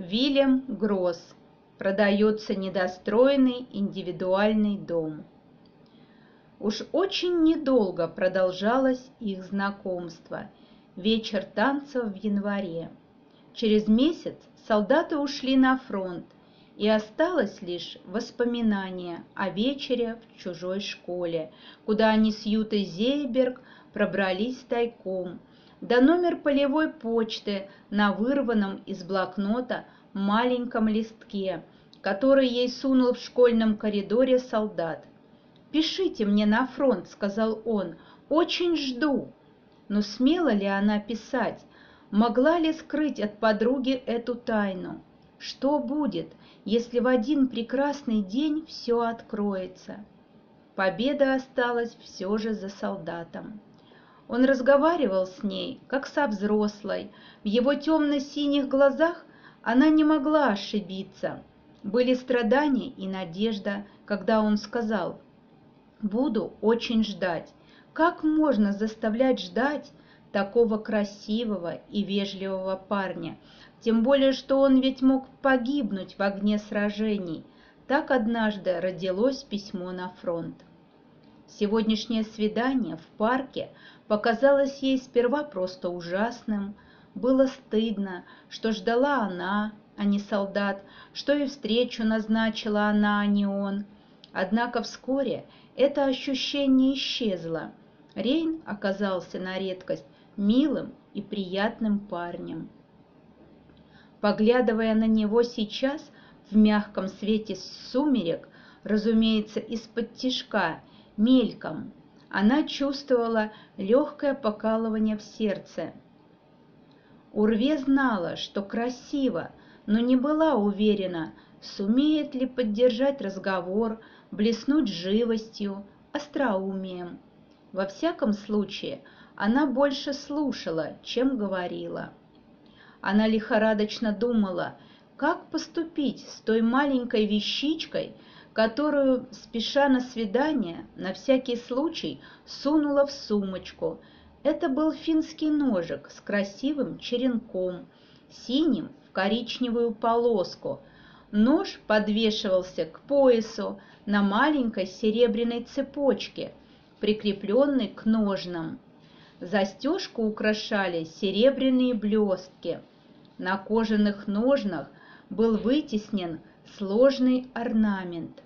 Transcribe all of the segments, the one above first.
Вильям Гросс. Продается недостроенный индивидуальный дом. Уж очень недолго продолжалось их знакомство. Вечер танцев в январе. Через месяц солдаты ушли на фронт, и осталось лишь воспоминание о вечере в чужой школе, куда они с Ютой Зейберг пробрались тайком, до номер полевой почты на вырванном из блокнота маленьком листке, который ей сунул в школьном коридоре солдат. «Пишите мне на фронт», — сказал он, — «очень жду». Но смела ли она писать? Могла ли скрыть от подруги эту тайну? Что будет, если в один прекрасный день все откроется? Победа осталась все же за солдатом. Он разговаривал с ней, как со взрослой. В его темно-синих глазах она не могла ошибиться. Были страдания и надежда, когда он сказал «Буду очень ждать». Как можно заставлять ждать такого красивого и вежливого парня, тем более, что он ведь мог погибнуть в огне сражений. Так однажды родилось письмо на фронт. Сегодняшнее свидание в парке показалось ей сперва просто ужасным. Было стыдно, что ждала она, а не солдат, что и встречу назначила она, а не он. Однако вскоре это ощущение исчезло. Рейн оказался на редкость милым и приятным парнем. Поглядывая на него сейчас в мягком свете сумерек, разумеется, из-под тишка, мельком, она чувствовала легкое покалывание в сердце. Урве знала, что красиво, но не была уверена, сумеет ли поддержать разговор, блеснуть живостью, остроумием. Во всяком случае, она больше слушала, чем говорила. Она лихорадочно думала, как поступить с той маленькой вещичкой, которую, спеша на свидание, на всякий случай сунула в сумочку. Это был финский ножик с красивым черенком, синим в коричневую полоску. Нож подвешивался к поясу на маленькой серебряной цепочке, прикрепленной к ножнам. Застежку украшали серебряные блестки. На кожаных ножнах был вытеснен сложный орнамент.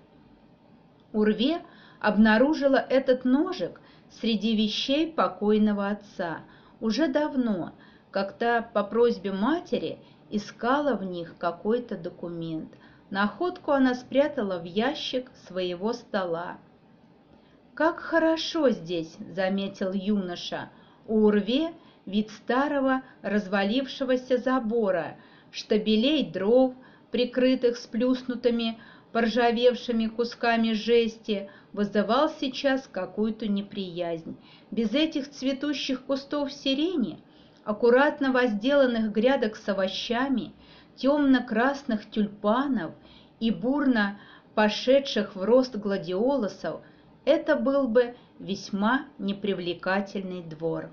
Урве обнаружила этот ножик среди вещей покойного отца уже давно, когда по просьбе матери искала в них какой-то документ. Находку она спрятала в ящик своего стола. «Как хорошо здесь!» — заметил юноша — у Урве вид старого развалившегося забора, штабелей дров, прикрытых сплюснутыми, поржавевшими кусками жести, вызывал сейчас какую-то неприязнь. Без этих цветущих кустов сирени, аккуратно возделанных грядок с овощами, темно-красных тюльпанов и бурно пошедших в рост гладиолусов, это был бы весьма непривлекательный двор.